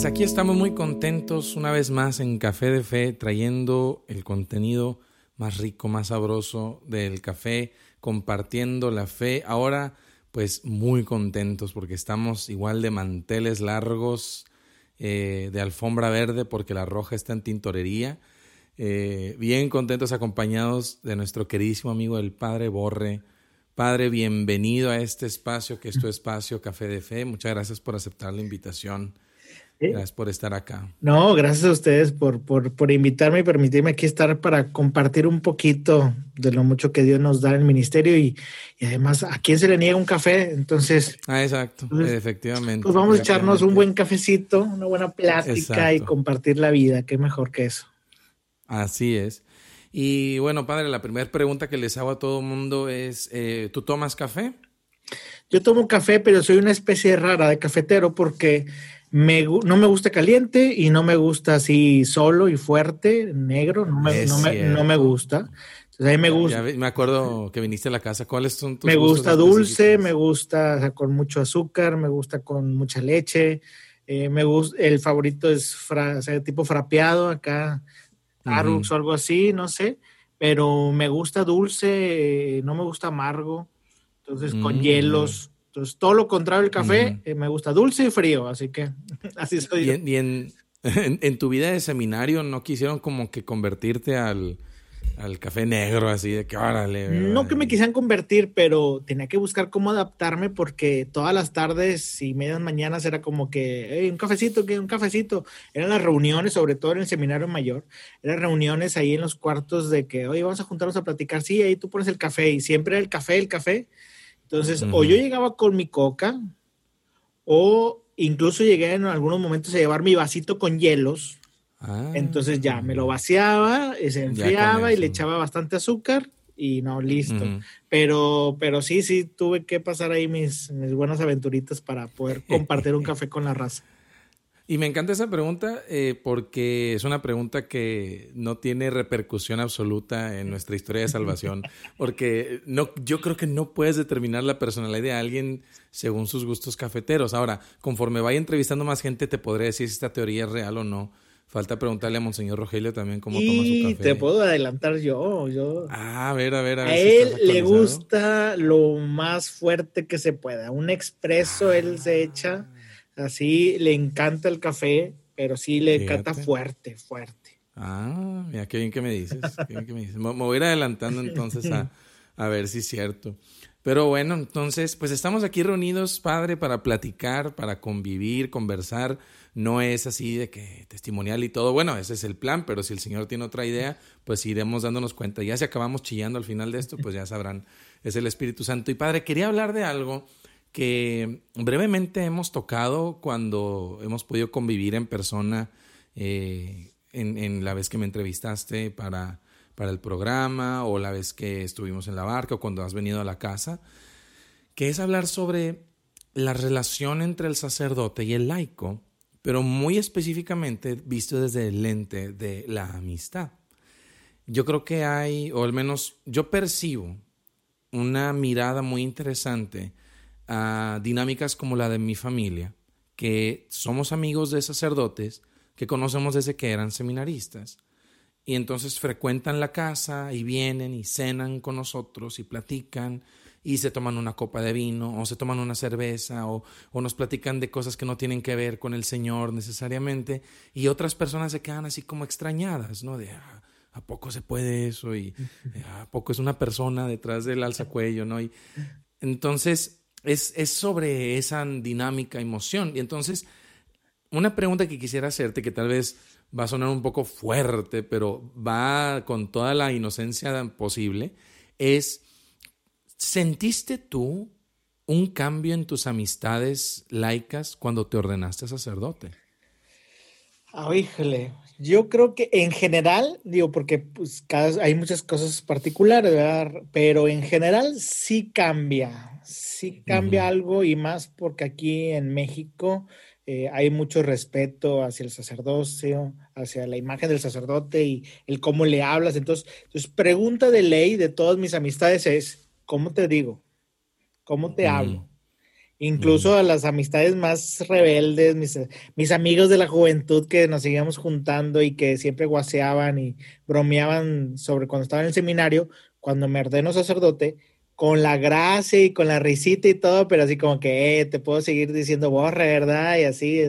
Pues aquí estamos muy contentos una vez más en Café de Fe, trayendo el contenido más rico, más sabroso del café, compartiendo la fe. Ahora, pues muy contentos porque estamos igual de manteles largos, eh, de alfombra verde, porque la roja está en tintorería. Eh, bien contentos, acompañados de nuestro queridísimo amigo el Padre Borre. Padre, bienvenido a este espacio que es tu espacio Café de Fe. Muchas gracias por aceptar la invitación. Gracias por estar acá. No, gracias a ustedes por, por, por, invitarme y permitirme aquí estar para compartir un poquito de lo mucho que Dios nos da en el ministerio y, y además a quién se le niega un café. Entonces. Ah, exacto, efectivamente. Pues vamos a echarnos un buen cafecito, una buena plática y compartir la vida. Qué mejor que eso. Así es. Y bueno, padre, la primera pregunta que les hago a todo el mundo es: eh, ¿tú tomas café? Yo tomo café, pero soy una especie rara de cafetero porque me, no me gusta caliente y no me gusta así solo y fuerte, negro, no me, no me, no me gusta. Entonces, a mí me gusta. Ya me acuerdo que viniste a la casa. ¿Cuáles son tus Me gusta dulce, me gusta o sea, con mucho azúcar, me gusta con mucha leche. Eh, me gusta, el favorito es fra, o sea, tipo frapeado acá, Arux uh -huh. o algo así, no sé. Pero me gusta dulce, no me gusta amargo. Entonces, con mm. hielos, entonces, todo lo contrario del café, eh, me gusta dulce y frío, así que así soy. Y, yo. en, y en, en, en, tu vida de seminario no quisieron como que convertirte al, al café negro, así de que órale. No que me quisieran convertir, pero tenía que buscar cómo adaptarme porque todas las tardes y medias mañanas era como que, hey, un cafecito, que un cafecito. Eran las reuniones, sobre todo en el seminario mayor, eran reuniones ahí en los cuartos de que, oye, vamos a juntarnos a platicar. Sí, ahí tú pones el café y siempre era el café, el café. Entonces, uh -huh. o yo llegaba con mi coca, o incluso llegué en algunos momentos a llevar mi vasito con hielos. Ah, Entonces ya me lo vaciaba, se enfriaba y le echaba bastante azúcar y no, listo. Uh -huh. Pero, pero sí, sí, tuve que pasar ahí mis, mis buenas aventuritas para poder compartir un café con la raza. Y me encanta esa pregunta eh, porque es una pregunta que no tiene repercusión absoluta en nuestra historia de salvación. Porque no, yo creo que no puedes determinar la personalidad de alguien según sus gustos cafeteros. Ahora, conforme vaya entrevistando más gente, te podré decir si esta teoría es real o no. Falta preguntarle a Monseñor Rogelio también cómo y toma su café. te puedo adelantar yo. yo... Ah, a ver, a ver. A, ver a si él le gusta lo más fuerte que se pueda. Un expreso ah. él se echa Así le encanta el café, pero sí le Fíjate. encanta fuerte, fuerte. Ah, mira, qué bien que me dices. Qué bien que me dices. Me, me voy a ir adelantando entonces a, a ver si es cierto. Pero bueno, entonces, pues estamos aquí reunidos, Padre, para platicar, para convivir, conversar. No es así de que testimonial y todo. Bueno, ese es el plan, pero si el Señor tiene otra idea, pues iremos dándonos cuenta. Ya si acabamos chillando al final de esto, pues ya sabrán, es el Espíritu Santo. Y Padre, quería hablar de algo que brevemente hemos tocado cuando hemos podido convivir en persona eh, en, en, la vez que me entrevistaste para, para el programa o la vez que estuvimos en la barca o cuando has venido a la casa, que es hablar sobre la relación entre el sacerdote y el laico, pero muy específicamente visto desde el lente de la amistad. Yo creo que hay, o al menos yo percibo, una mirada muy interesante a dinámicas como la de mi familia, que somos amigos de sacerdotes que conocemos desde que eran seminaristas. Y entonces frecuentan la casa y vienen y cenan con nosotros y platican y se toman una copa de vino o se toman una cerveza o, o, nos platican de cosas que no tienen que ver con el Señor necesariamente y otras personas se quedan así como extrañadas, ¿no? De, ah, ¿a poco se puede eso? Y ¿a poco es una persona detrás del alzacuello, ¿no? Y entonces es, es sobre esa dinámica emoción. Y entonces, una pregunta que quisiera hacerte, que tal vez va a sonar un poco fuerte, pero va con toda la inocencia posible, es, ¿sentiste tú un cambio en tus amistades laicas cuando te ordenaste sacerdote? Oh, híjole, yo creo que en general, digo, porque pues, cada, hay muchas cosas particulares, ¿verdad? Pero en general sí cambia sí cambia uh -huh. algo y más porque aquí en México eh, hay mucho respeto hacia el sacerdocio, hacia la imagen del sacerdote y el cómo le hablas. Entonces, entonces pregunta de ley de todas mis amistades es, ¿cómo te digo? ¿Cómo te uh -huh. hablo? Incluso a las amistades más rebeldes, mis, mis, amigos de la juventud que nos seguíamos juntando y que siempre guaseaban y bromeaban sobre cuando estaba en el seminario, cuando me ordeno sacerdote, con la gracia y con la risita y todo, pero así como que eh, te puedo seguir diciendo borre, ¿verdad? Y así,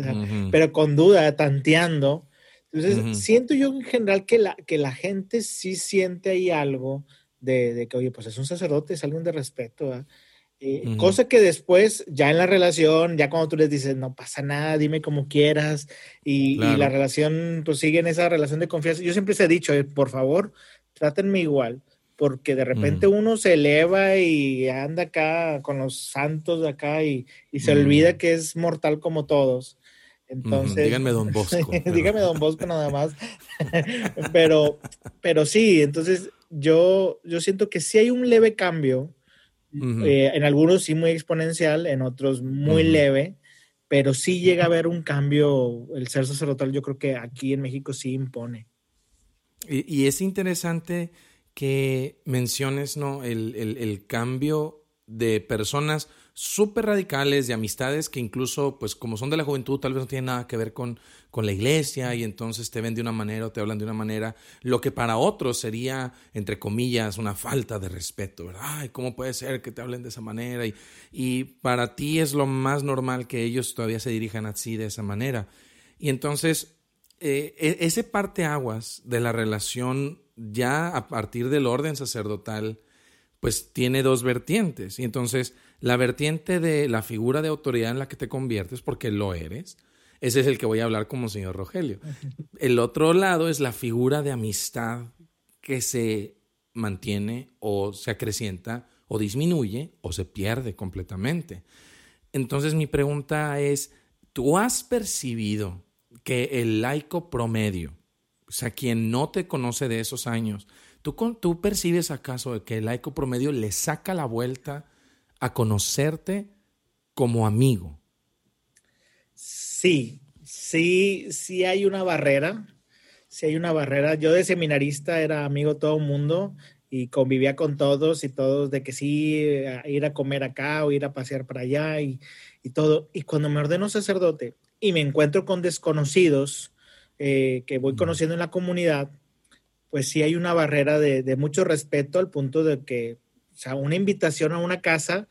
pero con duda, tanteando. Entonces, siento yo en general que la, que la gente sí siente ahí algo de, de, que, oye, pues es un sacerdote, es alguien de respeto, ¿verdad? Eh, cosa que después, ya en la relación, ya cuando tú les dices, no pasa nada, dime como quieras, y, la relación, pues sigue en esa relación de confianza. Yo siempre se he dicho, eh, por favor, trátenme igual, porque de repente uno se eleva y anda acá con los santos de acá y, se olvida que es mortal como todos. Entonces, díganme Don Bosco. dígame Don Bosco nada más. pero, pero sí, entonces yo, yo siento que sí hay un leve cambio eh, en algunos sí muy exponencial, en otros muy leve, pero sí llega a haber un cambio. El ser sacerdotal yo creo que aquí en México sí impone. Y, es interesante que menciones ¿no? el, el cambio de personas súper radicales, de amistades que incluso, pues como son de la juventud, tal vez no tienen nada que ver con, con la iglesia y entonces te ven de una manera o te hablan de una manera, lo que para otros sería, entre comillas, una falta de respeto, ¿verdad? Ay, ¿cómo puede ser que te hablen de esa manera? Y, y para ti es lo más normal que ellos todavía se dirijan así de esa manera. Y entonces, eh, e, ese parteaguas de la relación ya a partir del orden sacerdotal, pues tiene dos vertientes. Y entonces, la vertiente de la figura de autoridad en la que te conviertes, porque lo eres, ese es el que voy a hablar como señor Rogelio. El otro lado es la figura de amistad que se mantiene o se acrecienta o disminuye o se pierde completamente. Entonces mi pregunta es, ¿tú has percibido que el laico promedio, o sea, quien no te conoce de esos años, ¿tú, tú percibes acaso que el laico promedio le saca la vuelta a conocerte como amigo. Sí, sí, sí hay una barrera. Sí hay una barrera. Yo de seminarista era amigo de todo el mundo y convivía con todos y todos de que sí, ir a comer acá o ir a pasear para allá y, todo. Y cuando me ordeno sacerdote y me encuentro con desconocidos eh, que voy conociendo en la comunidad, pues sí hay una barrera de, de mucho respeto al punto de que o sea, una invitación a una casa,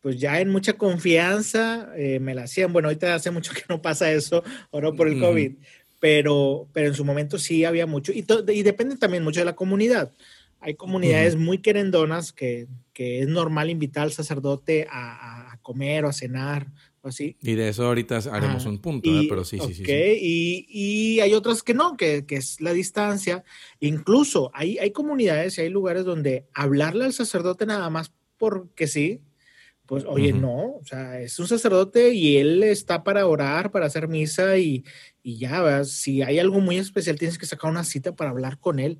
pues ya en mucha confianza eh, me la hacían. Bueno, ahorita hace mucho que no pasa eso, ahora por el COVID, pero, pero en su momento sí había mucho. Y, y depende también mucho de la comunidad. Hay comunidades muy querendonas que, que, es normal invitar al sacerdote a, a, comer o a cenar así. Y de eso ahorita haremos un punto, pero sí, sí, sí, Y, y, hay otras que no, que, que, es la distancia. Incluso hay, hay comunidades y hay lugares donde hablarle al sacerdote nada más porque sí, pues oye, no, o sea, es un sacerdote y él está para orar, para hacer misa y, y ya, si hay algo muy especial, tienes que sacar una cita para hablar con él.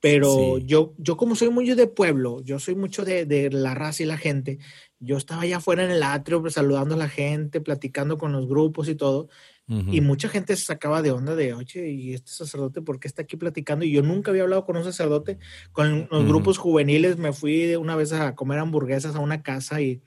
Pero yo, yo como soy muy de pueblo, yo soy mucho de, de, la raza y la gente, yo estaba allá afuera en el atrio pues, saludando a la gente, platicando con los grupos y todo, y mucha gente se sacaba de onda de, oye, ¿y este sacerdote por qué está aquí platicando? Y yo nunca había hablado con un sacerdote, con los grupos juveniles me fui una vez a comer hamburguesas a una casa y,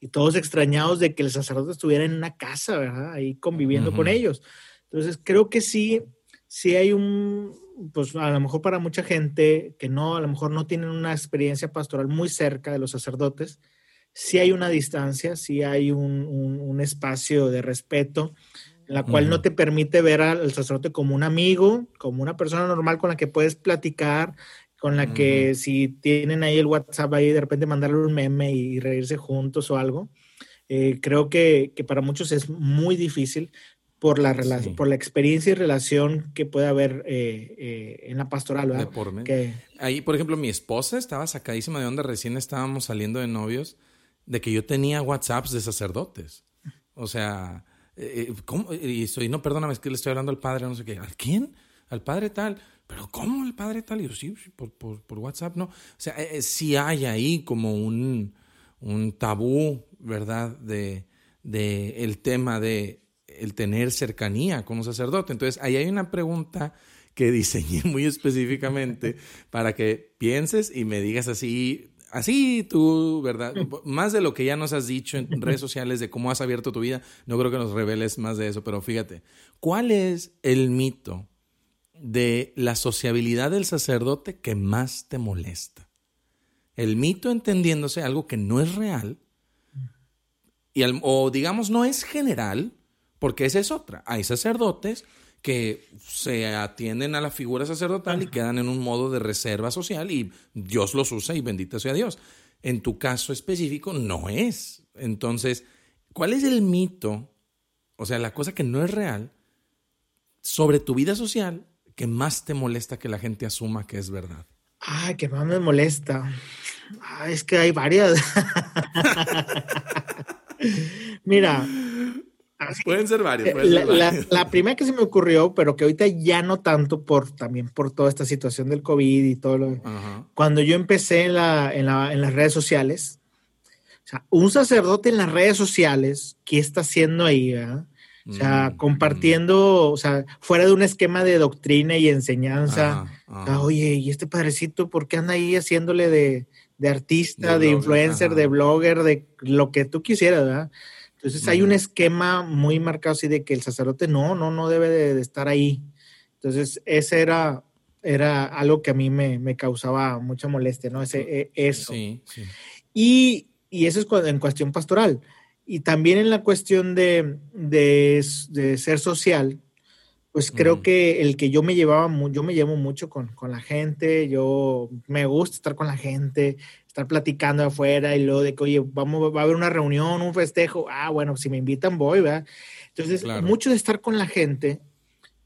y, todos extrañados de que el sacerdote estuviera en una casa, ¿verdad? Ahí conviviendo con ellos. Entonces creo que sí, sí hay un, pues a lo mejor para mucha gente que no, a lo mejor no tienen una experiencia pastoral muy cerca de los sacerdotes, sí hay una distancia, sí hay un, un, espacio de respeto, en la cual no te permite ver al sacerdote como un amigo, como una persona normal con la que puedes platicar, con la que si tienen ahí el WhatsApp ahí, de repente mandarle un meme y, reírse juntos o algo. Eh, creo que, que, para muchos es muy difícil por la, por la experiencia y relación que puede haber eh, eh, en la pastoral, ¿verdad? que... Ahí, por ejemplo, mi esposa estaba sacadísima de onda, recién estábamos saliendo de novios, de que yo tenía WhatsApps de sacerdotes. O sea, eh, ¿cómo? Y estoy, no, perdóname, es que le estoy hablando al padre, no sé qué. ¿Al quién? Al padre tal. Pero ¿cómo el padre tal? Y yo, sí, por, por, por WhatsApp, no. O sea, sí hay ahí como un, un tabú, ¿verdad? De, de el tema de el tener cercanía con un sacerdote. Entonces, ahí hay una pregunta que diseñé muy específicamente para que pienses y me digas así Así tú, ¿verdad? Más de lo que ya nos has dicho en redes sociales de cómo has abierto tu vida, no creo que nos reveles más de eso, pero fíjate, ¿cuál es el mito de la sociabilidad del sacerdote que más te molesta? El mito entendiéndose algo que no es real, y o digamos no es general, porque esa es otra. Hay sacerdotes que se atienden a la figura sacerdotal y quedan en un modo de reserva social y Dios los usa y bendito sea Dios. En tu caso específico no es. Entonces, ¿cuál es el mito, o sea, la cosa que no es real, sobre tu vida social que más te molesta que la gente asuma que es verdad? Ay, que más me molesta. es que hay varias. Mira, pueden ser varios. la, primera que se me ocurrió, pero que ahorita ya no tanto por también por toda esta situación del COVID y todo lo. Cuando yo empecé en, las redes sociales, o sea, un sacerdote en las redes sociales, ¿qué está haciendo ahí? O sea, mm, compartiendo, o sea, fuera de un esquema de doctrina y enseñanza. Oye, ¿y este padrecito por qué anda ahí haciéndole de, artista, de, influencer, de blogger, de lo que tú quisieras, ¿verdad? Entonces hay un esquema muy marcado así de que el sacerdote no, no, no debe de, estar ahí. Entonces ese era, era algo que a mí me, causaba mucha molestia, ¿no? Ese, e, eso. Sí, sí. Y, eso es en cuestión pastoral. Y también en la cuestión de, ser social, pues creo que el que yo me llevaba, yo me llevo mucho con, con, la gente, yo me gusta estar con la gente, estar platicando afuera y luego de que, oye, vamos, va a haber una reunión, un festejo. Ah, bueno, si me invitan, voy, ¿verdad? Entonces, mucho de estar con la gente,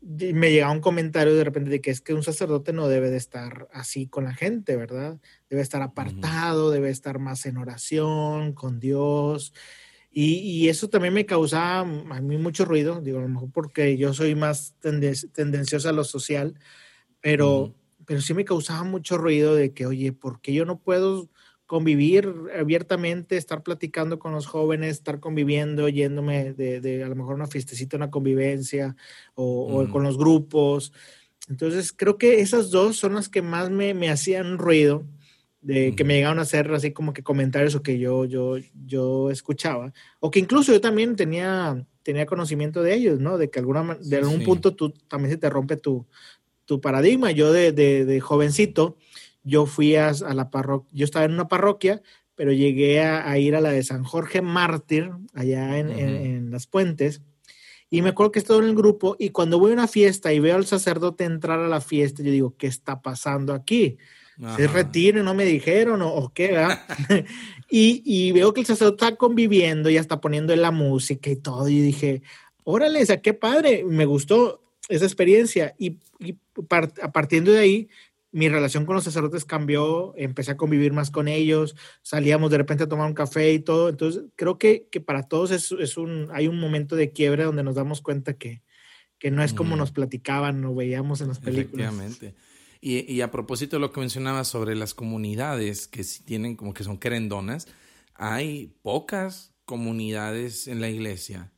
me llegaba un comentario de repente de que es que un sacerdote no debe de estar así con la gente, ¿verdad? Debe estar apartado, debe estar más en oración, con Dios. Y, eso también me causaba a mí mucho ruido, digo, a lo mejor porque yo soy más tendenciosa a lo social, pero, pero sí me causaba mucho ruido de que, oye, ¿por qué yo no puedo convivir abiertamente, estar platicando con los jóvenes, estar conviviendo, yéndome de, a lo mejor una fiestecita, una convivencia o, con los grupos. Entonces, creo que esas dos son las que más me, me hacían ruido, de que me llegaron a hacer así como que comentarios o que yo, yo, yo escuchaba, o que incluso yo también tenía, tenía conocimiento de ellos, ¿no? De que alguna, de algún punto tú también se te rompe tu, tu paradigma. Yo de, de, de jovencito, yo fui a, la parroquia, yo estaba en una parroquia, pero llegué a, ir a la de San Jorge Mártir, allá en, Las Puentes, y me acuerdo que estaba en el grupo, y cuando voy a una fiesta y veo al sacerdote entrar a la fiesta, yo digo, ¿qué está pasando aquí? ¿Se retiro? ¿No me dijeron? ¿O, qué? y, y, veo que el sacerdote está conviviendo, ya está poniendo la música y todo, y dije, órale, o qué padre, me gustó esa experiencia, y, a partiendo de ahí, mi relación con los sacerdotes cambió, empecé a convivir más con ellos, salíamos de repente a tomar un café y todo. Entonces, creo que, que para todos es, es, un, hay un momento de quiebre donde nos damos cuenta que, que no es como nos platicaban o veíamos en las películas. Efectivamente. Y, y, a propósito de lo que mencionaba sobre las comunidades que tienen como que son querendonas, hay pocas comunidades en la iglesia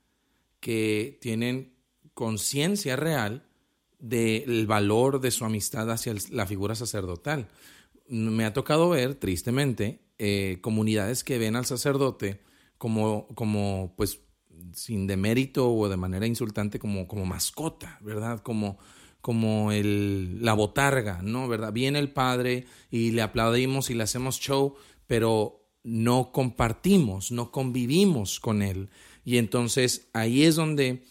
que tienen conciencia real del valor de su amistad hacia la figura sacerdotal. Me ha tocado ver, tristemente, eh, comunidades que ven al sacerdote como, como, pues, sin demérito o de manera insultante, como, como mascota, ¿verdad? Como, como el, la botarga, ¿no? ¿Verdad? Viene el padre y le aplaudimos y le hacemos show, pero no compartimos, no convivimos con él. Y entonces ahí es donde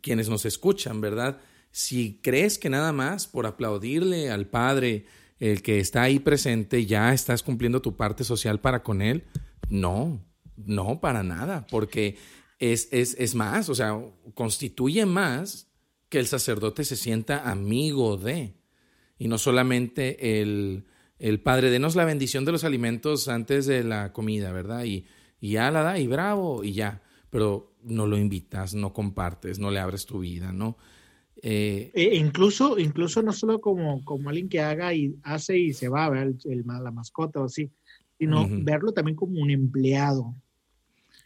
quienes nos escuchan, ¿verdad? Si crees que nada más por aplaudirle al Padre, el que está ahí presente, ya estás cumpliendo tu parte social para con Él, no, no, para nada, porque es, es, es más, o sea, constituye más que el sacerdote se sienta amigo de, y no solamente el, el Padre, denos la bendición de los alimentos antes de la comida, ¿verdad? Y, y ya la da, y bravo, y ya, pero no lo invitas, no compartes, no le abres tu vida, ¿no? Eh, e incluso, incluso no solo como, como alguien que haga y hace y se va a ver el, la mascota o así, sino verlo también como un empleado.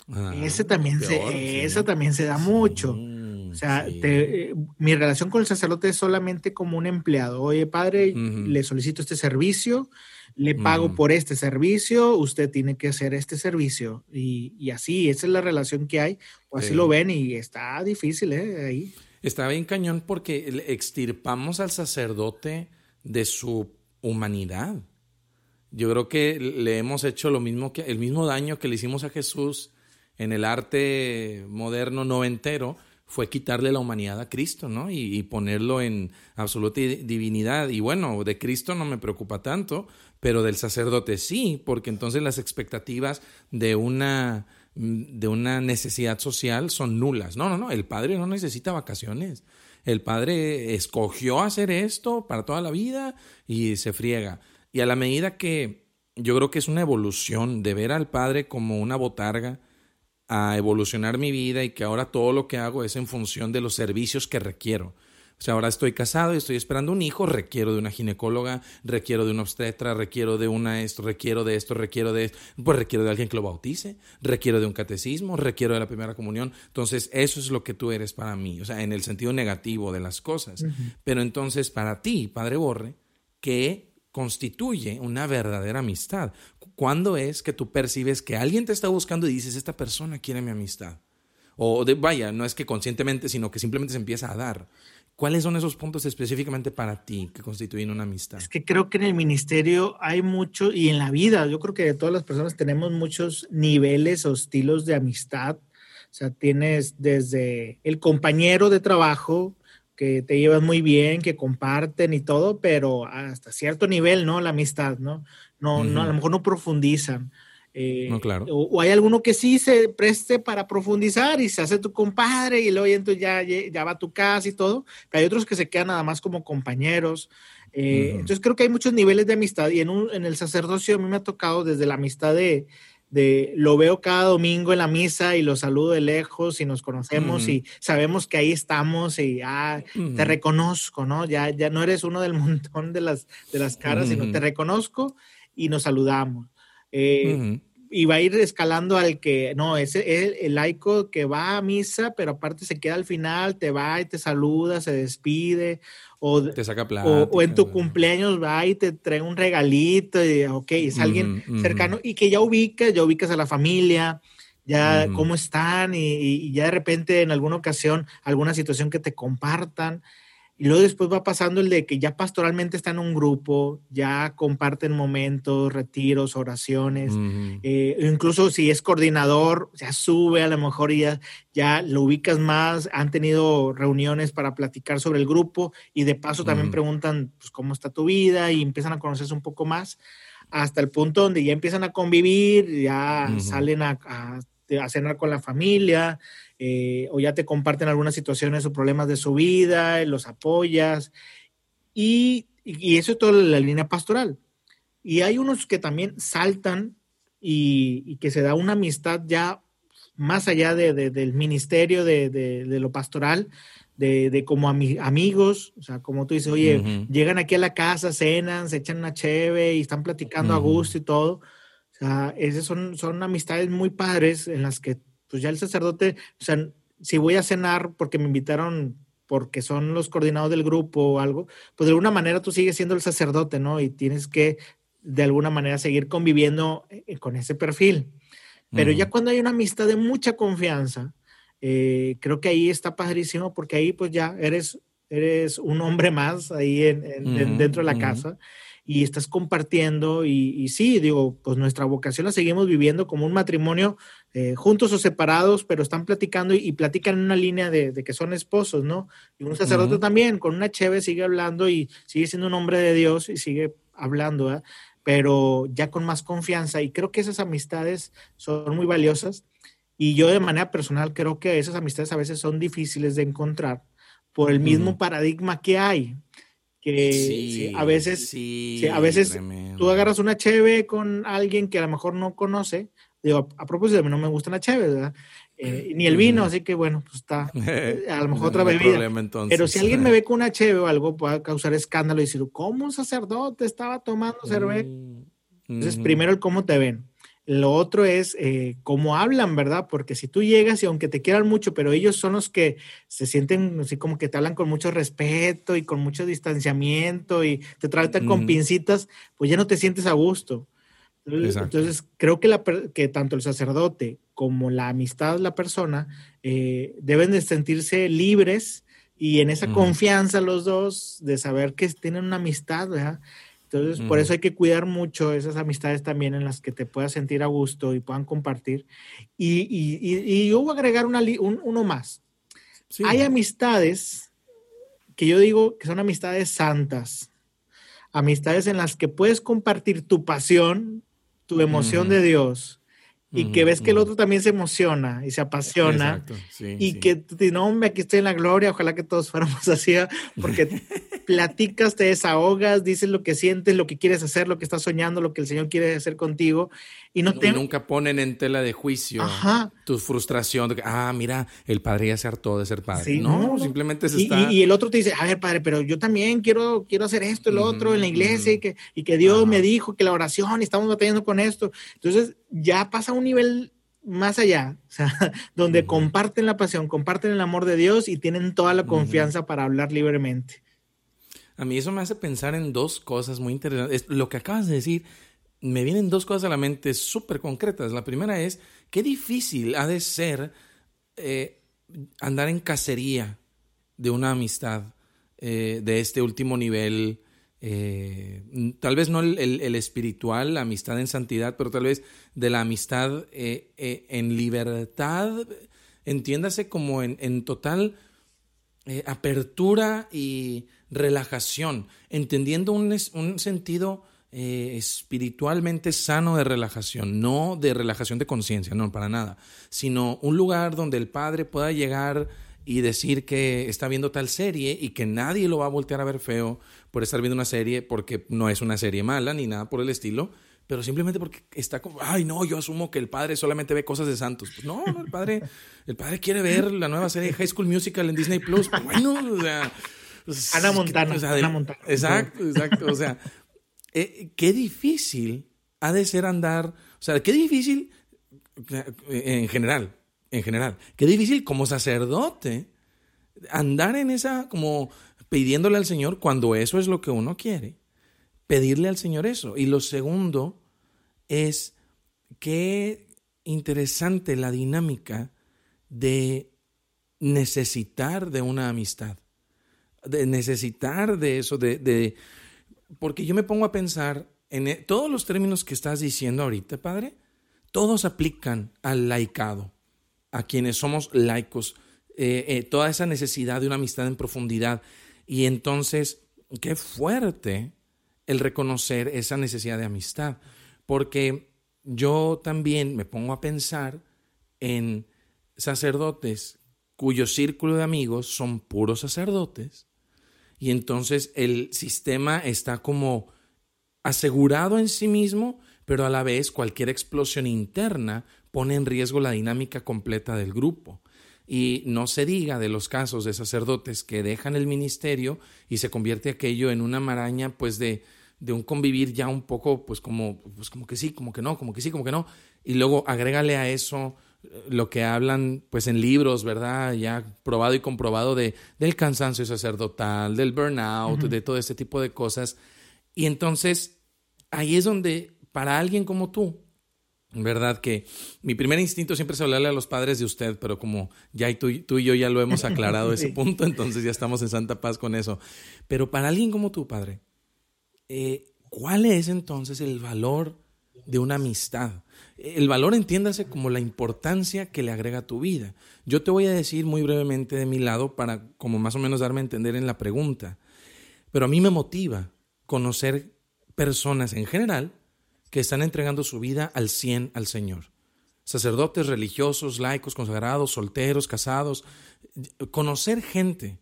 Ah, ese también se, eso también se da mucho. o sea, eh, mi relación con el sacerdote es solamente como un empleado. Oye, padre, le solicito este servicio, le pago por este servicio, usted tiene que hacer este servicio. Y, así, esa es la relación que hay, o así lo ven y está difícil, ¿eh? Ahí. Está bien cañón porque extirpamos al sacerdote de su humanidad. Yo creo que le hemos hecho lo mismo que el mismo daño que le hicimos a Jesús en el arte moderno noventero fue quitarle la humanidad a Cristo, ¿no? Y, ponerlo en absoluta divinidad. Y bueno, de Cristo no me preocupa tanto, pero del sacerdote sí, porque entonces las expectativas de una, de una necesidad social son nulas. No, no, no, el padre no necesita vacaciones. El padre escogió hacer esto para toda la vida y se friega. Y a la medida que yo creo que es una evolución de ver al padre como una botarga, a evolucionar mi vida y que ahora todo lo que hago es en función de los servicios que requiero. O sea, ahora estoy casado y estoy esperando un hijo, requiero de una ginecóloga, requiero de una obstetra, requiero de una esto, requiero de esto, requiero de esto, pues requiero de alguien que lo bautice, requiero de un catecismo, requiero de la primera comunión. Entonces, eso es lo que tú eres para mí, o sea, en el sentido negativo de las cosas. Pero entonces, para ti, Padre Borre, ¿qué constituye una verdadera amistad? ¿Cuándo es que tú percibes que alguien te está buscando y dices, esta persona quiere mi amistad? O de, vaya, no es que conscientemente, sino que simplemente se empieza a dar. ¿Cuáles son esos puntos específicamente para ti que constituyen una amistad? Es que creo que en el ministerio hay mucho, y en la vida, yo creo que de todas las personas tenemos muchos niveles o estilos de amistad. O sea, tienes desde el compañero de trabajo, que te llevas muy bien, que comparten y todo, pero hasta cierto nivel, ¿no? La amistad, ¿no? No, no a lo mejor no profundizan. Eh, no, claro. O, hay alguno que sí se preste para profundizar y se hace tu compadre y luego entonces ya, ya va a tu casa y todo, pero hay otros que se quedan nada más como compañeros. Eh, entonces creo que hay muchos niveles de amistad y en, un, en el sacerdocio a mí me ha tocado desde la amistad de, de lo veo cada domingo en la misa y lo saludo de lejos y nos conocemos y sabemos que ahí estamos y ah, te reconozco, ¿no? Ya, ya no eres uno del montón de las, de las caras, sino te reconozco y nos saludamos. Eh, y va a ir escalando al que, no, es el, laico que va a misa, pero aparte se queda al final, te va y te saluda, se despide, o, te saca o, en tu cumpleaños va y te trae un regalito, y ok, es alguien cercano y que ya ubicas, ya ubicas a la familia, ya cómo están y, y, ya de repente en alguna ocasión, alguna situación que te compartan. Y luego después va pasando el de que ya pastoralmente está en un grupo, ya comparten momentos, retiros, oraciones, eh, incluso si es coordinador, ya sube a lo mejor y ya, ya lo ubicas más, han tenido reuniones para platicar sobre el grupo y de paso también preguntan pues, cómo está tu vida y empiezan a conocerse un poco más hasta el punto donde ya empiezan a convivir, ya salen a, a cenar con la familia, eh, o ya te comparten algunas situaciones o problemas de su vida, los apoyas, y, eso es toda la línea pastoral. Y hay unos que también saltan y, que se da una amistad ya más allá del ministerio, de, lo pastoral, de, como amigos, o sea, como tú dices, oye, llegan aquí a la casa, cenan, se echan una cheve y están platicando a gusto y todo. O sea, esas son, son amistades muy padres en las que pues ya el sacerdote, o sea, si voy a cenar porque me invitaron porque son los coordinados del grupo o algo, pues de alguna manera tú sigues siendo el sacerdote, ¿no? Y tienes que de alguna manera seguir conviviendo eh, con ese perfil. Pero ya cuando hay una amistad de mucha confianza, eh, creo que ahí está padrísimo porque ahí pues ya eres, eres un hombre más ahí en, dentro de la casa y estás compartiendo y, sí, digo, pues nuestra vocación la seguimos viviendo como un matrimonio eh, juntos o separados, pero están platicando y, platican en una línea de, que son esposos, ¿no? Y un sacerdote también, con una cheve sigue hablando y sigue siendo un hombre de Dios y sigue hablando, ¿eh? pero ya con más confianza y creo que esas amistades son muy valiosas y yo de manera personal creo que esas amistades a veces son difíciles de encontrar por el mismo paradigma que hay que a veces, a veces tú agarras una cheve con alguien que a lo mejor no conoce. Digo, a, propósito, a mí no me gusta la cheve, ¿verdad? Eh, ni el vino, así que bueno, pues está, a lo mejor otra bebida. Pero si alguien me ve con una cheve o algo, puede causar escándalo y decir, ¿cómo un sacerdote estaba tomando cerveza? Mm, Entonces, primero el cómo te ven. Lo otro es eh, cómo hablan, ¿verdad? Porque si tú llegas y aunque te quieran mucho, pero ellos son los que se sienten así como que te hablan con mucho respeto y con mucho distanciamiento y te tratan con pincitas, pues ya no te sientes a gusto. Entonces, creo que, la, que tanto el sacerdote como la amistad, la persona, eh, deben de sentirse libres y en esa confianza los dos de saber que tienen una amistad, ¿verdad? Entonces, por eso hay que cuidar mucho esas amistades también en las que te puedas sentir a gusto y puedan compartir. Y, y, y, yo voy a agregar una, uno más. Hay amistades que yo digo que son amistades santas, amistades en las que puedes compartir tu pasión, tu emoción de Dios y que ves que el otro también se emociona y se apasiona y que no, hombre, aquí estoy en la gloria, ojalá que todos fuéramos así, porque platicas, te desahogas, dices lo que sientes, lo que quieres hacer, lo que estás soñando, lo que el Señor quiere hacer contigo y no te... nunca ponen en tela de juicio tu frustración de que, ah, mira, el padre ya se hartó de ser padre. no, simplemente se está... Y, el otro te dice, a ver, padre, pero yo también quiero, quiero hacer esto, el otro en la iglesia y, que, y que Dios me dijo que la oración y estamos batallando con esto. Entonces ya pasa un nivel más allá, o sea, donde comparten la pasión, comparten el amor de Dios y tienen toda la confianza para hablar libremente. A mí eso me hace pensar en dos cosas muy interesantes. Lo que acabas de decir, me vienen dos cosas a la mente súper concretas. La primera es, qué difícil ha de ser eh, andar en cacería de una amistad eh, de este último nivel eh, tal vez no el, espiritual, la amistad en santidad, pero tal vez de la amistad eh, eh, en libertad, entiéndase como en, total apertura y relajación, entendiendo un, un sentido espiritualmente sano de relajación, no de relajación de conciencia, no, para nada, sino un lugar donde el Padre pueda llegar y decir que está viendo tal serie y que nadie lo va a voltear a ver feo por estar viendo una serie, porque no es una serie mala ni nada por el estilo, pero simplemente porque está como, ay, no, yo asumo que el padre solamente ve cosas de santos. Pues no, el padre, el padre quiere ver la nueva serie High School Musical en Disney Plus. Pues bueno, o sea. Pues, Ana Montana. Ana Montana. Exacto, exacto. O sea, eh, qué difícil ha de ser andar, o sea, qué difícil en general, en general, qué difícil como sacerdote andar en esa como pidiéndole al Señor cuando eso es lo que uno quiere. Pedirle al Señor eso. Y lo segundo es qué interesante la dinámica de necesitar de una amistad, de necesitar de eso, de, porque yo me pongo a pensar en e, todos los términos que estás diciendo ahorita, Padre, todos aplican al laicado, a quienes somos laicos, eh, eh, toda esa necesidad de una amistad en profundidad, y entonces, qué fuerte el reconocer esa necesidad de amistad, porque yo también me pongo a pensar en sacerdotes cuyo círculo de amigos son puros sacerdotes, y entonces el sistema está como asegurado en sí mismo, pero a la vez cualquier explosión interna pone en riesgo la dinámica completa del grupo. Y no se diga de los casos de sacerdotes que dejan el ministerio y se convierte aquello en una maraña pues de, de un convivir ya un poco pues como, pues como que sí, como que no, como que sí, como que no. Y luego agrégale a eso eh, lo que hablan pues en libros, ¿verdad? Ya probado y comprobado de, del cansancio sacerdotal, del burnout, de todo este tipo de cosas. Y entonces ahí es donde para alguien como tú, ¿Verdad? Que mi primer instinto siempre es hablarle a los padres de usted, pero como ya tú, tú y yo ya lo hemos aclarado ese punto, entonces ya estamos en santa paz con eso. Pero para alguien como tú, padre, eh, ¿cuál es entonces el valor de una amistad? El valor entiéndase como la importancia que le agrega a tu vida. Yo te voy a decir muy brevemente de mi lado para como más o menos darme a entender en la pregunta. Pero a mí me motiva conocer personas en general que están entregando su vida al cien al Señor. Sacerdotes religiosos, laicos, consagrados, solteros, casados. Conocer gente,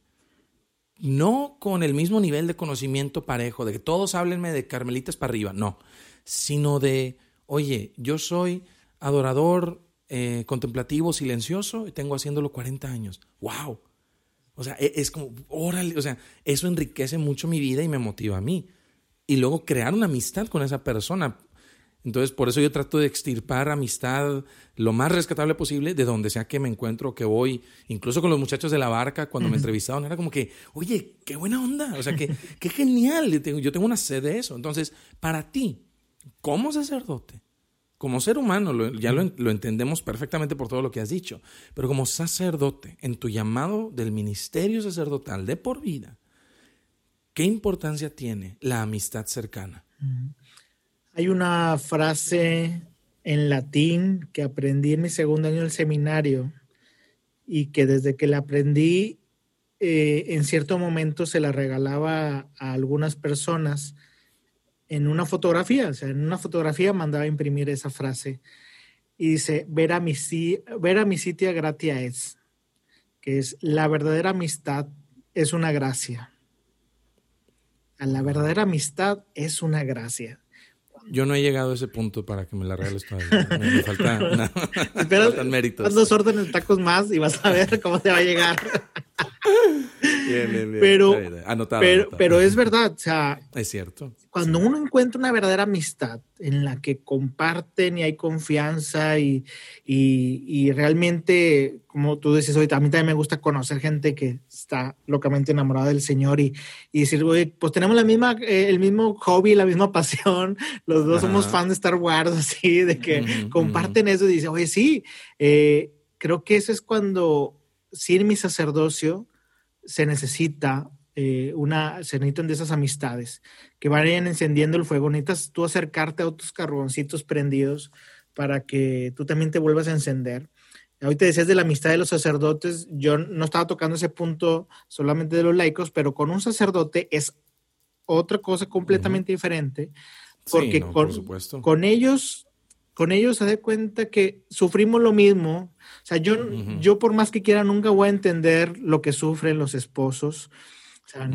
no con el mismo nivel de conocimiento parejo, de que todos háblenme de carmelitas para arriba, no, sino de, oye, yo soy adorador, eh, contemplativo, silencioso, y tengo haciéndolo 40 años. ¡Wow! O sea, e, es como, órale, o sea, eso enriquece mucho mi vida y me motiva a mí. Y luego crear una amistad con esa persona Entonces, por eso yo trato de extirpar amistad lo más rescatable posible de donde sea que me encuentro, que voy. Incluso con los muchachos de la barca, cuando me entrevistaron, era como que, oye, qué buena onda. O sea, que, qué genial. Yo tengo una sed de eso. Entonces, para ti, como sacerdote, como ser humano, ya lo, lo, entendemos perfectamente por todo lo que has dicho, pero como sacerdote, en tu llamado del ministerio sacerdotal de por vida, ¿qué importancia tiene la amistad cercana? Hay una frase en latín que aprendí en mi segundo año del seminario y que desde que la aprendí, eh, en cierto momento se la regalaba a algunas personas en una fotografía, o sea, en una fotografía mandaba imprimir esa frase y dice, ver a mi, ver gratia es, que es la verdadera amistad es una gracia. La verdadera amistad es una gracia. Yo no he llegado a ese punto para que me la regales todavía. Me, falta una, faltan méritos. dos órdenes de tacos más y vas a ver cómo te va a llegar. Bien, bien, bien. Pero, pero, pero, es verdad, o sea, es cierto. Cuando uno encuentra una verdadera amistad en la que comparten y hay confianza y, y, y realmente, como tú dices hoy, a mí también me gusta conocer gente que está locamente enamorada del Señor y, y decir, oye, pues tenemos la misma, eh, el mismo hobby, la misma pasión, los dos somos fans de Star Wars, así, de que comparten eso y dicen, oye, sí, eh, creo que eso es cuando, sin mi sacerdocio, se necesita eh, una, se necesitan de esas amistades que vayan encendiendo el fuego. Necesitas tú acercarte a otros carboncitos prendidos para que tú también te vuelvas a encender. Ahorita decías de la amistad de los sacerdotes, yo no estaba tocando ese punto solamente de los laicos, pero con un sacerdote es otra cosa completamente diferente, porque con, con, ellos, con ellos se da cuenta que sufrimos lo mismo, o sea, yo, yo por más que quiera nunca voy a entender lo que sufren los esposos. O sea,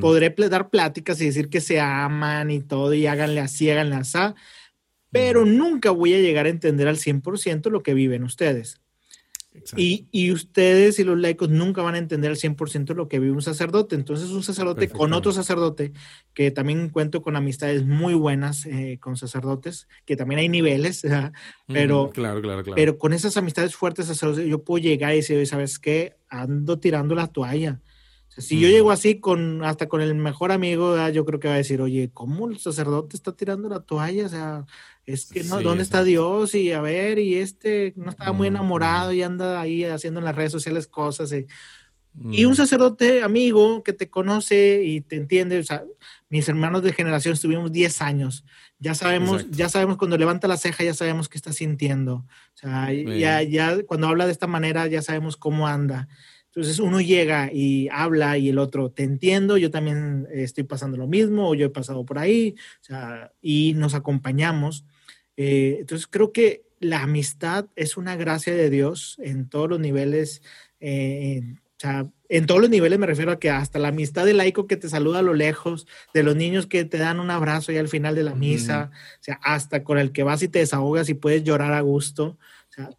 podré dar pláticas y decir que se aman y todo y háganle así, háganle así, pero nunca voy a llegar a entender al 100% lo que viven ustedes. Y, ustedes y los laicos nunca van a entender al 100% lo que vive un sacerdote. Entonces, un sacerdote con otro sacerdote, que también cuento con amistades muy buenas eh, con sacerdotes, que también hay niveles, pero, claro, claro, pero con esas amistades fuertes sacerdotes, yo puedo llegar y decir, ¿sabes qué? Ando tirando la toalla. Si yo llego así con hasta con el mejor amigo, yo creo que va a decir, oye, ¿cómo el sacerdote está tirando la toalla? O sea, es que no, ¿dónde está Dios? Y a ver, y este no estaba muy enamorado y anda ahí haciendo en las redes sociales cosas. Y, y un sacerdote amigo que te conoce y te entiende, o sea, mis hermanos de generación estuvimos 10 años, ya sabemos, ya sabemos cuando levanta la ceja, ya sabemos qué está sintiendo, o sea, ya, ya cuando habla de esta manera, ya sabemos cómo anda. Entonces uno llega y habla y el otro, te entiendo, yo también estoy pasando lo mismo, o yo he pasado por ahí, o sea, y nos acompañamos. Eh, entonces creo que la amistad es una gracia de Dios en todos los niveles. Eh, o sea, en todos los niveles me refiero a que hasta la amistad del laico que te saluda a lo lejos, de los niños que te dan un abrazo ya al final de la misa, o sea, hasta con el que vas y te desahogas y puedes llorar a gusto.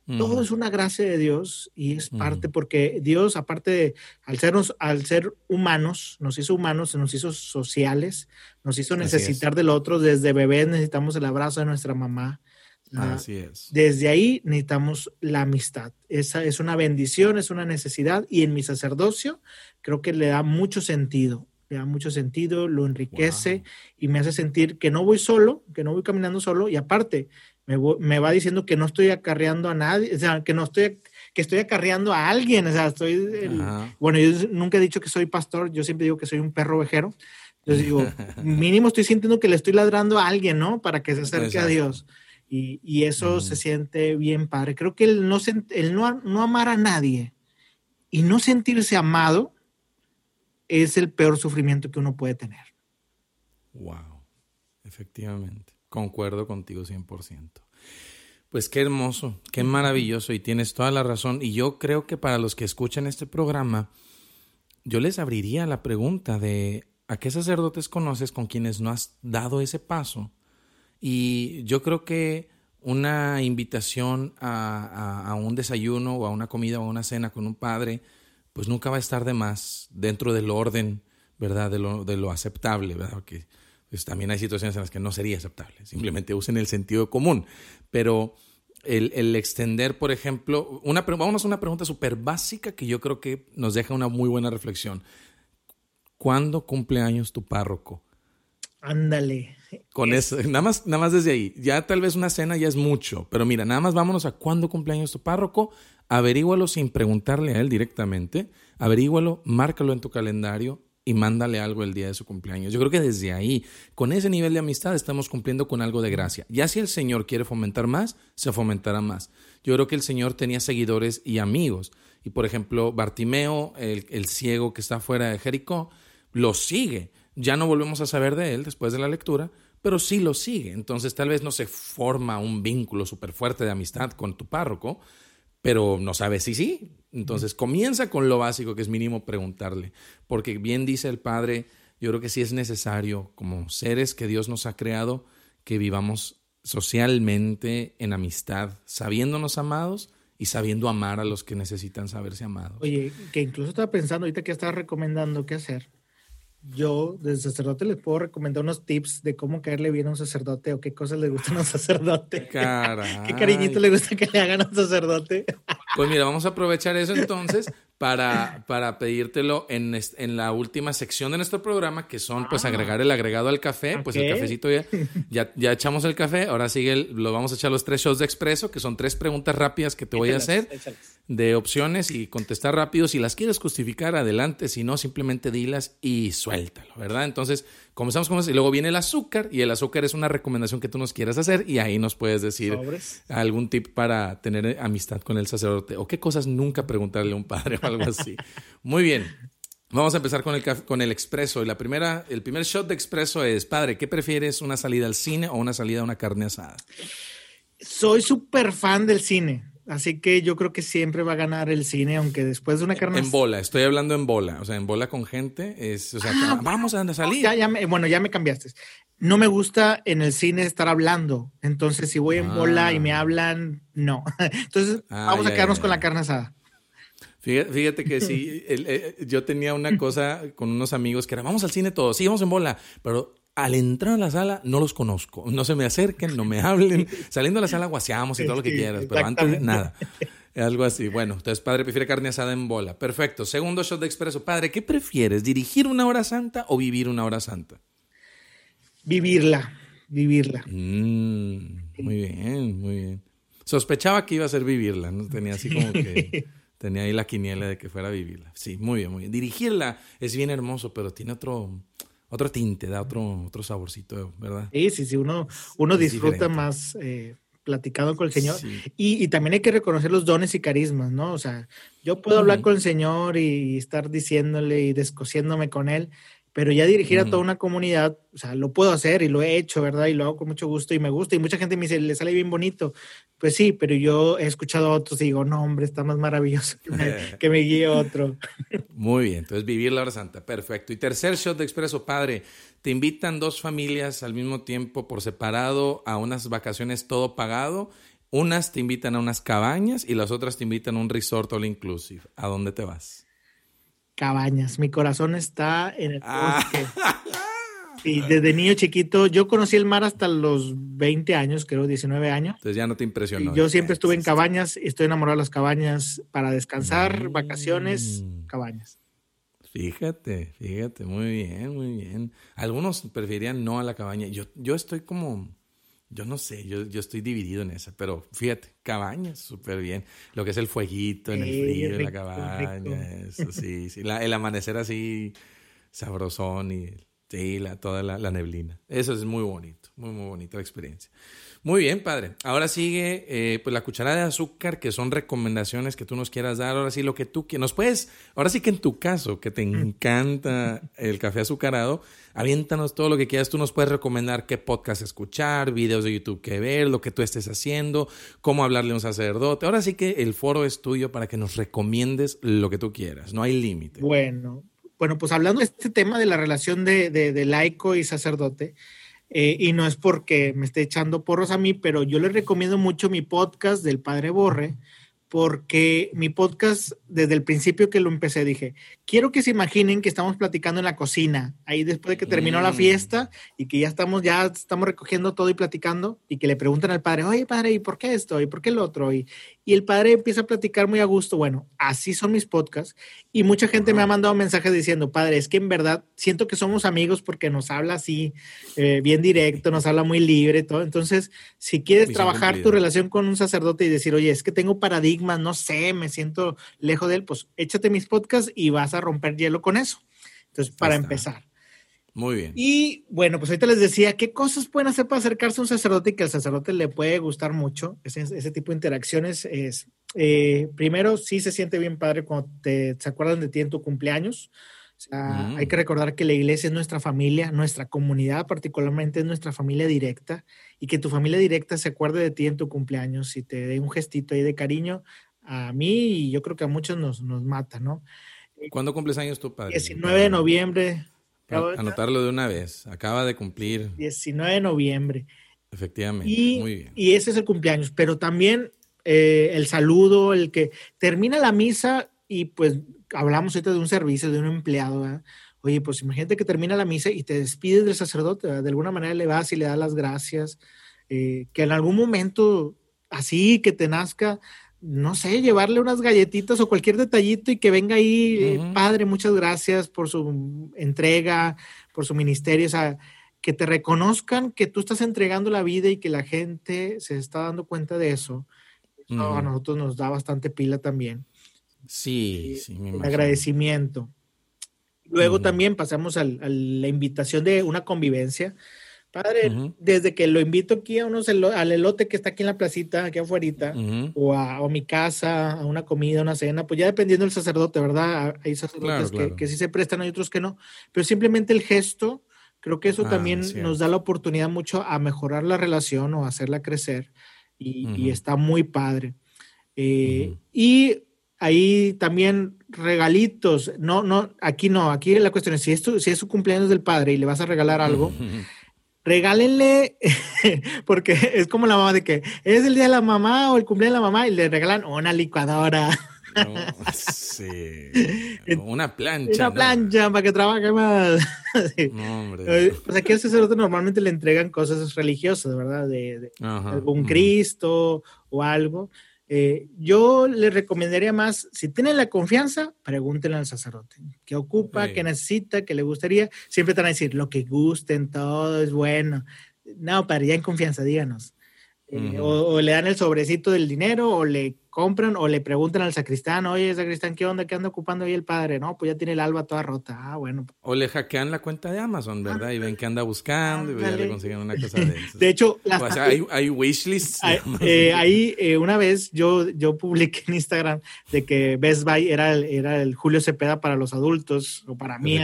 Todo es una gracia de Dios y es parte porque Dios, aparte de, al, sernos, al ser humanos, nos hizo humanos, nos hizo sociales, nos hizo necesitar del otro. Desde bebés necesitamos el abrazo de nuestra mamá. Así es. Desde ahí necesitamos la amistad. Esa es una bendición, es una necesidad y en mi sacerdocio creo que le da mucho sentido. Le da mucho sentido, lo enriquece y me hace sentir que no voy solo, que no voy caminando solo y aparte me, me va diciendo que no estoy acarreando a nadie, o sea, que no estoy que estoy acarreando a alguien, o sea, estoy, bueno, yo nunca he dicho que soy pastor, yo siempre digo que soy un perro ovejero, entonces digo, mínimo estoy sintiendo que le estoy ladrando a alguien, ¿no? Para que se acerque a Dios. Y, y eso se siente bien padre. Creo que el, no, el no, no amar a nadie y no sentirse amado es el peor sufrimiento que uno puede tener. Wow, efectivamente. Concuerdo contigo 100%. Pues qué hermoso, qué maravilloso y tienes toda la razón. Y yo creo que para los que escuchan este programa, yo les abriría la pregunta de ¿a qué sacerdotes conoces con quienes no has dado ese paso? Y yo creo que una invitación a, un desayuno o a una comida o a una cena con un padre, pues nunca va a estar de más dentro del orden, ¿verdad? De lo, de lo aceptable, ¿verdad? Que pues también hay situaciones en las que no sería aceptable. Simplemente usen el sentido común. Pero el, extender, por ejemplo, una, vamos a una pregunta súper básica que yo creo que nos deja una muy buena reflexión. ¿Cuándo cumple años tu párroco? Ándale. Con eso, nada más, nada más desde ahí. Ya tal vez una cena ya es mucho, pero mira, nada más vámonos a cuándo cumple años tu párroco, averígualo sin preguntarle a él directamente, averígualo, márcalo en tu calendario y mándale algo el día de su cumpleaños. Yo creo que desde ahí, con ese nivel de amistad, estamos cumpliendo con algo de gracia. Ya si el Señor quiere fomentar más, se fomentará más. Yo creo que el Señor tenía seguidores y amigos. Y por ejemplo, Bartimeo, el, el ciego que está fuera de Jericó, lo sigue. Ya no volvemos a saber de él después de la lectura, pero sí lo sigue. Entonces tal vez no se forma un vínculo súper fuerte de amistad con tu párroco, pero no sabes si sí. Entonces comienza con lo básico, que es mínimo preguntarle, porque bien dice el Padre, yo creo que sí es necesario, como seres que Dios nos ha creado, que vivamos socialmente en amistad, sabiéndonos amados y sabiendo amar a los que necesitan saberse amados. Oye, que incluso estaba pensando ahorita que estás recomendando qué hacer yo, desde sacerdote, les puedo recomendar unos tips de cómo caerle bien a un sacerdote o qué cosas le gustan a un sacerdote. ¿Qué cariñito le gusta que le hagan a un sacerdote? Pues mira, vamos a aprovechar eso entonces para, para pedírtelo en, en la última sección de nuestro programa, que son pues ah. agregar el agregado al café. Pues el cafecito ya, ya, ya, echamos el café, ahora sigue, lo vamos a echar los tres shows de expreso, que son tres preguntas rápidas que te voy a hacer de opciones y contestar rápido. Si las quieres justificar, adelante, si no, simplemente dilas y suéltalo, ¿verdad? Entonces, comenzamos con eso y luego viene el azúcar y el azúcar es una recomendación que tú nos quieras hacer y ahí nos puedes decir algún tip para tener amistad con el sacerdote o qué cosas nunca preguntarle a un padre o algo así. Muy bien. Vamos a empezar con el, con el expreso. Y la primera, el primer shot de expreso es, padre, ¿qué prefieres, una salida al cine o una salida a una carne asada? Soy súper fan del cine. Así que yo creo que siempre va a ganar el cine, aunque después de una carne. En bola, estoy hablando en bola. O sea, en bola con gente. Es, o sea, ah, vamos a salir. Ya, ya bueno, ya me cambiaste. No me gusta en el cine estar hablando. Entonces, si voy en bola y me ah. hablan, no. Entonces, ah, vamos a quedarnos con la carne asada. Fíjate, que sí, eh, yo tenía una cosa con unos amigos que era, vamos al cine todos, sí, vamos en bola, pero al entrar a la sala no los conozco, no se me acerquen, no me hablen, saliendo a la sala guaseamos y todo lo que quieras, pero antes nada. Algo así. Bueno, entonces padre prefiere carne asada en bola. Perfecto. Segundo shot de expreso. Padre, ¿qué prefieres? ¿Dirigir una hora santa o vivir una hora santa? Vivirla, vivirla. Mm, muy bien, muy bien. Sospechaba que iba a ser vivirla, ¿no? Tenía así como que... Tenía ahí la quiniela de que fuera a vivirla. Sí, muy bien, muy bien. Dirigirla es bien hermoso, pero tiene otro, otro tinte, da otro, otro saborcito, ¿verdad? Sí, sí, sí, uno, uno disfruta más eh, platicando con el Señor. Y, y, también hay que reconocer los dones y carismas, ¿no? O sea, yo puedo hablar con el Señor y estar diciéndole y descosiéndome con Él, pero ya dirigir a toda una comunidad, o sea, lo puedo hacer y lo he hecho, ¿verdad? Y lo hago con mucho gusto y me gusta. Y mucha gente me dice, le sale bien bonito. Pues sí, pero yo he escuchado a otros y digo, no, hombre, está más maravilloso que me, guíe otro. Muy bien, entonces vivir la hora santa, perfecto. Y tercer shot de Expreso Padre, te invitan dos familias al mismo tiempo por separado a unas vacaciones todo pagado. Unas te invitan a unas cabañas y las otras te invitan a un resort all inclusive. ¿A dónde te vas? Cabañas. Mi corazón está en el ah. bosque. Y desde niño chiquito, yo conocí el mar hasta los 20 años, creo, 19 años. Entonces ya no te impresionó. yo siempre estuve en cabañas, estoy enamorado de las cabañas para descansar, mm. vacaciones, cabañas. Fíjate, fíjate, muy bien, muy bien. Algunos preferirían no a la cabaña. Yo, yo estoy como, yo no sé, yo, yo estoy dividido en esa, pero fíjate, cabañas, súper bien. Lo que es el fueguito en el frío de la cabaña, eso sí, sí. el amanecer así sabrosón y sí, la, toda la, la, neblina. Eso es muy bonito, muy, muy bonita la experiencia. Muy bien, padre. Ahora sigue eh, pues la cucharada de azúcar, que son recomendaciones que tú nos quieras dar. Ahora sí, lo que tú quieras. Nos puedes, ahora sí que en tu caso, que te encanta el café azucarado, aviéntanos todo lo que quieras. Tú nos puedes recomendar qué podcast escuchar, videos de YouTube que ver, lo que tú estés haciendo, cómo hablarle a un sacerdote. Ahora sí que el foro es tuyo para que nos recomiendes lo que tú quieras. No hay límite. Bueno, bueno, pues hablando de este tema de la relación de, de laico y sacerdote, eh, y no es porque me esté echando porros a mí, pero yo les recomiendo mucho mi podcast del Padre Borre, porque mi podcast, desde el principio que lo empecé, dije, quiero que se imaginen que estamos platicando en la cocina, ahí después de que terminó la mm. fiesta y que ya estamos, ya estamos recogiendo todo y platicando, y que le preguntan al padre, oye, padre, ¿y por qué esto? ¿Y por qué el otro? Y, y el padre empieza a platicar muy a gusto. Bueno, así son mis podcasts. Y mucha gente me ha mandado mensajes diciendo, padre, es que en verdad siento que somos amigos porque nos habla así, eh, bien directo, nos habla muy libre, todo. Entonces, si quieres trabajar tu relación con un sacerdote y decir, oye, es que tengo paradigmas, no sé, me siento lejos de él, pues échate mis podcasts y vas a romper hielo con eso. Entonces, para empezar. Muy bien. Y bueno, pues ahorita les decía, ¿qué cosas pueden hacer para acercarse a un sacerdote y que al sacerdote le puede gustar mucho? Ese, ese tipo de interacciones es, eh, primero, sí se siente bien padre cuando te, se acuerdan de ti en tu cumpleaños. O sea, hay que mm. recordar que la iglesia es nuestra familia, nuestra comunidad particularmente es nuestra familia directa y que tu familia directa se acuerde de ti en tu cumpleaños y te dé un gestito ahí de cariño a mí y yo creo que a muchos nos, nos mata, ¿no? ¿Cuándo cumples años tu padre? 19 de noviembre Anotarlo de una vez. Acaba de cumplir. 19 de noviembre. Efectivamente. Y, Muy bien. y ese es el cumpleaños. Pero también eh, el saludo, el que termina la misa y pues hablamos ahorita de un servicio, de un empleado. Oye, pues imagínate que termina la misa y te despides del sacerdote. De alguna manera le vas y le das las gracias. Eh, que en algún momento así que te nazca no sé, llevarle unas galletitas o cualquier detallito y que venga ahí, eh, padre, muchas gracias por su entrega, por su ministerio, o sea, que te reconozcan que tú estás entregando la vida y que la gente se está dando cuenta de eso. a nosotros nos da bastante pila también. Sí, sí, me El agradecimiento. Luego también pasamos a la invitación de una convivencia. Padre, desde que lo invito aquí a unos al elote que está aquí en la placita, aquí afuera, o, a, mi casa, a una comida, una cena, pues ya dependiendo del sacerdote, ¿verdad? Hay sacerdotes Que, sí se prestan, hay otros que no, pero simplemente el gesto, creo que eso ah, también nos da la oportunidad mucho a mejorar la relación o hacerla crecer y, está muy padre. Eh, y ahí también regalitos, no, no, aquí no, aquí la cuestión es si es, si es su cumpleaños del padre y le vas a regalar algo regálenle, porque es como la mamá de que es el día de la mamá o el cumpleaños de la mamá y le regalan una licuadora. sí. Una plancha. Una plancha para que trabaje más. No, hombre. Pues aquí al sacerdote normalmente le entregan cosas religiosas, ¿verdad? De, algún Cristo o algo. Eh, yo le recomendaría más, si tienen la confianza, pregúntenle al sacerdote. ¿Qué ocupa? ¿Qué necesita? ¿Qué le gustaría? Siempre te van a decir, lo que gusten, todo es bueno. No, para ya en confianza, díganos. Eh, o, le dan el sobrecito del dinero o le compran o le preguntan al sacristán, oye, sacristán, ¿qué onda? ¿Qué anda ocupando ahí el padre? No, pues ya tiene el alba toda rota. Ah, bueno. O le hackean la cuenta de Amazon, ¿verdad? y ven que anda buscando y ya le consiguen una cosa de. De hecho, hay, hay wishlists. Eh, ahí eh, una vez yo, yo publiqué en Instagram de que Best Buy era el, era el Julio Cepeda para los adultos o para mí.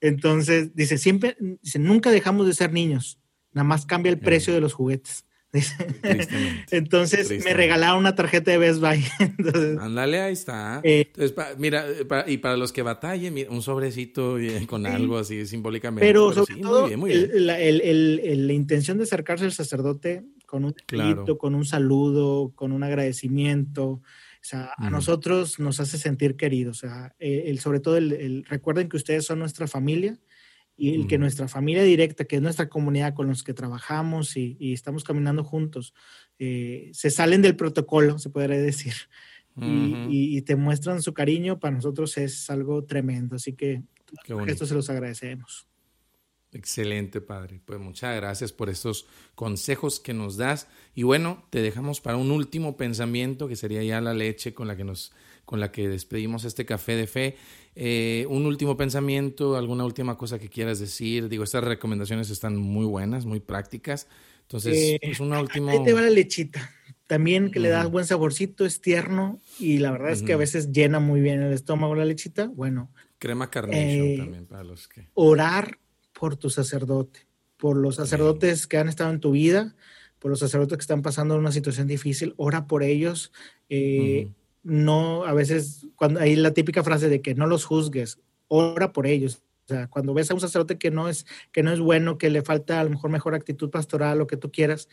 Entonces, dice, siempre, dice, nunca dejamos de ser niños, nada más cambia el precio de los juguetes. Entonces me regalaron una tarjeta de Best Buy. Ándale, ahí está. Eh, mira, eh, y para los que batallen, un sobrecito con algo así simbólicamente. Pero, sobre todo, la, intención de acercarse al sacerdote con un con un saludo, con un agradecimiento. O sea, a nosotros nos hace sentir queridos. O sea, eh, el, sobre todo, el, recuerden que ustedes son nuestra familia y el que nuestra familia directa, que es nuestra comunidad con los que trabajamos y, estamos caminando juntos, eh, se salen del protocolo, se podría decir, y, te muestran su cariño, para nosotros es algo tremendo. Así que esto se los agradecemos. Excelente, padre. Pues muchas gracias por estos consejos que nos das. Y bueno, te dejamos para un último pensamiento que sería ya la leche con la que nos con la que despedimos este café de fe. Eh, un último pensamiento, alguna última cosa que quieras decir. Digo, estas recomendaciones están muy buenas, muy prácticas. Entonces, es eh, pues, una última. Ahí te va la lechita. También que le da buen saborcito, es tierno y la verdad es que a veces llena muy bien el estómago la lechita. Bueno. Crema carnation eh, también para los que. Orar por tu sacerdote, por los sacerdotes que han estado en tu vida, por los sacerdotes que están pasando una situación difícil. Ora por ellos no, a veces, cuando hay la típica frase de que no los juzgues, ora por ellos. O sea, cuando ves a un sacerdote que no es, que no es bueno, que le falta a lo mejor mejor actitud pastoral, lo que tú quieras,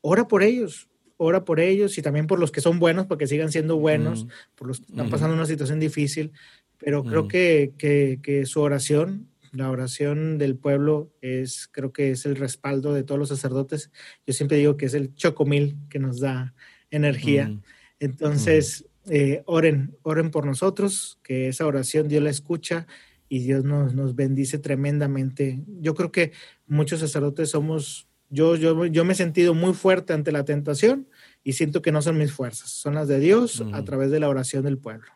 ora por ellos. ora por ellos y también por los que son buenos, para que sigan siendo buenos, por los que están pasando una situación difícil. Pero creo que, que, que, su oración, la oración del pueblo, es, creo que es el respaldo de todos los sacerdotes. Yo siempre digo que es el chocomil que nos da energía. Entonces, eh, oren, oren por nosotros, que esa oración Dios la escucha y Dios nos, nos bendice tremendamente. Yo creo que muchos sacerdotes somos, yo, yo, yo me he sentido muy fuerte ante la tentación y siento que no son mis fuerzas, son las de Dios a través de la oración del pueblo.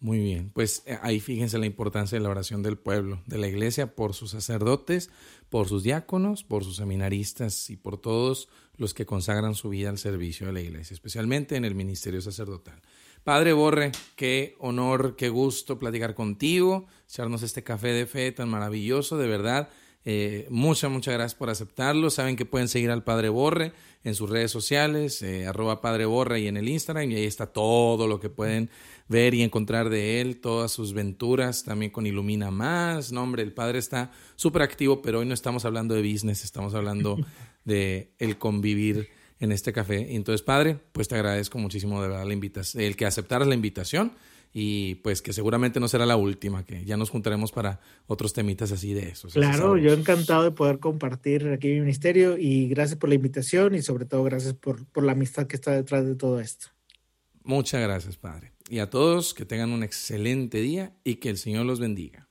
Muy bien, pues eh, ahí fíjense la importancia de la oración del pueblo, de la iglesia, por sus sacerdotes, por sus diáconos, por sus seminaristas y por todos los que consagran su vida al servicio de la iglesia, especialmente en el ministerio sacerdotal. Padre Borre, qué honor, qué gusto platicar contigo, echarnos este café de fe tan maravilloso, de verdad. Eh, muchas, muchas gracias por aceptarlo. Saben que pueden seguir al Padre Borre en sus redes sociales, eh, arroba Padre Borre y en el Instagram, y ahí está todo lo que pueden ver y encontrar de él, todas sus venturas, también con Ilumina Más. No, hombre, el Padre está súper activo, pero hoy no estamos hablando de business, estamos hablando de el convivir en este café. Entonces, Padre, pues te agradezco muchísimo de verdad la invitación, el que aceptaras la invitación y pues que seguramente no será la última, que ya nos juntaremos para otros temitas así de eso. Claro, yo encantado de poder compartir aquí mi ministerio y gracias por la invitación y sobre todo gracias por, por la amistad que está detrás de todo esto. Muchas gracias, Padre. Y a todos que tengan un excelente día y que el Señor los bendiga.